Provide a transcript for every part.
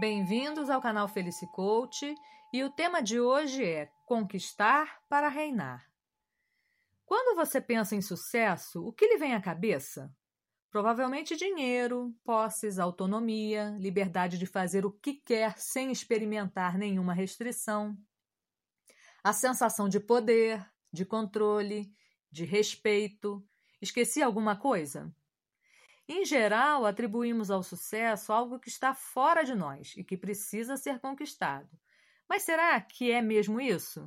Bem-vindos ao canal Felice Coach e o tema de hoje é Conquistar para Reinar. Quando você pensa em sucesso, o que lhe vem à cabeça? Provavelmente dinheiro, posses, autonomia, liberdade de fazer o que quer sem experimentar nenhuma restrição, a sensação de poder, de controle, de respeito. Esqueci alguma coisa? Em geral, atribuímos ao sucesso algo que está fora de nós e que precisa ser conquistado. Mas será que é mesmo isso?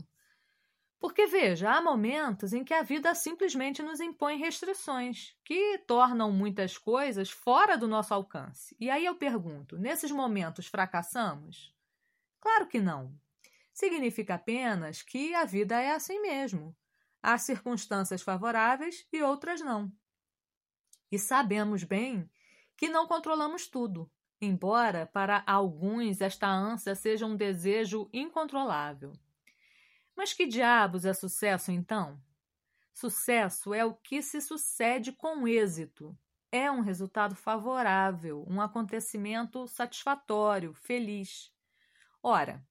Porque veja, há momentos em que a vida simplesmente nos impõe restrições que tornam muitas coisas fora do nosso alcance. E aí eu pergunto: nesses momentos fracassamos? Claro que não. Significa apenas que a vida é assim mesmo. Há circunstâncias favoráveis e outras não. E sabemos bem que não controlamos tudo, embora para alguns esta ânsia seja um desejo incontrolável. Mas que diabos é sucesso então? Sucesso é o que se sucede com êxito. É um resultado favorável, um acontecimento satisfatório, feliz. Ora,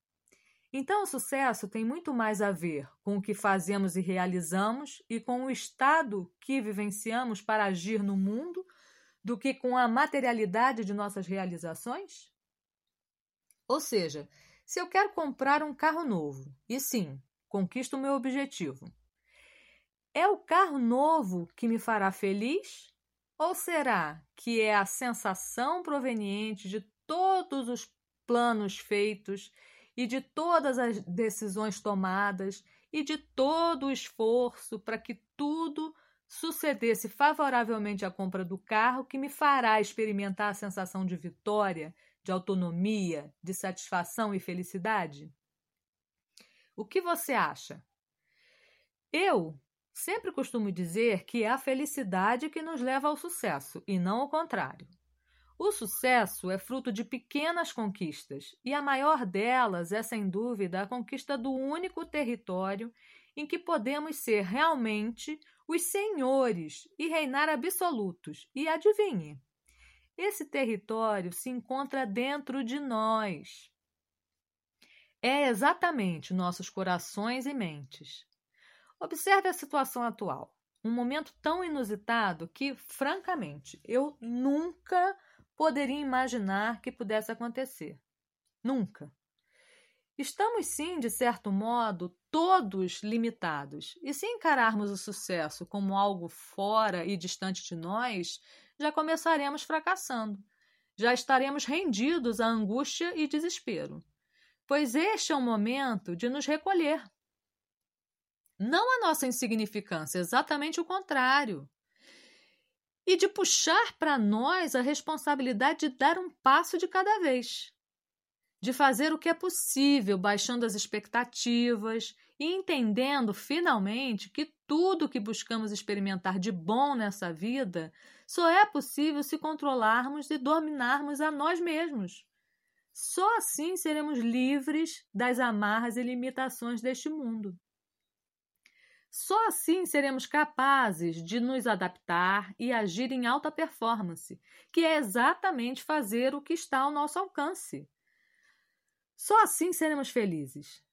então, o sucesso tem muito mais a ver com o que fazemos e realizamos e com o estado que vivenciamos para agir no mundo do que com a materialidade de nossas realizações? Ou seja, se eu quero comprar um carro novo e sim, conquisto o meu objetivo, é o carro novo que me fará feliz? Ou será que é a sensação proveniente de todos os planos feitos e de todas as decisões tomadas e de todo o esforço para que tudo sucedesse favoravelmente à compra do carro que me fará experimentar a sensação de vitória, de autonomia, de satisfação e felicidade? O que você acha? Eu sempre costumo dizer que é a felicidade que nos leva ao sucesso e não o contrário. O sucesso é fruto de pequenas conquistas, e a maior delas é, sem dúvida, a conquista do único território em que podemos ser realmente os senhores e reinar absolutos. E adivinhe, esse território se encontra dentro de nós. É exatamente nossos corações e mentes. Observe a situação atual. Um momento tão inusitado que, francamente, eu nunca poderia imaginar que pudesse acontecer. Nunca. Estamos, sim, de certo modo, todos limitados, e se encararmos o sucesso como algo fora e distante de nós, já começaremos fracassando, já estaremos rendidos à angústia e desespero, pois este é o momento de nos recolher. Não a nossa insignificância, exatamente o contrário e de puxar para nós a responsabilidade de dar um passo de cada vez, de fazer o que é possível, baixando as expectativas e entendendo finalmente que tudo que buscamos experimentar de bom nessa vida só é possível se controlarmos e dominarmos a nós mesmos. Só assim seremos livres das amarras e limitações deste mundo. Só assim seremos capazes de nos adaptar e agir em alta performance, que é exatamente fazer o que está ao nosso alcance. Só assim seremos felizes.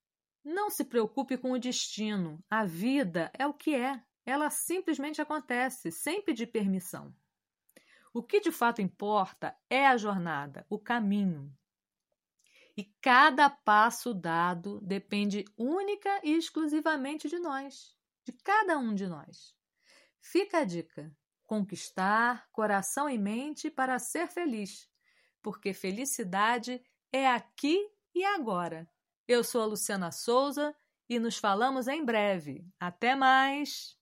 Não se preocupe com o destino. A vida é o que é. Ela simplesmente acontece, sem pedir permissão. O que de fato importa é a jornada, o caminho. E cada passo dado depende única e exclusivamente de nós de cada um de nós. Fica a dica: conquistar coração e mente para ser feliz, porque felicidade é aqui e agora. Eu sou a Luciana Souza e nos falamos em breve. Até mais!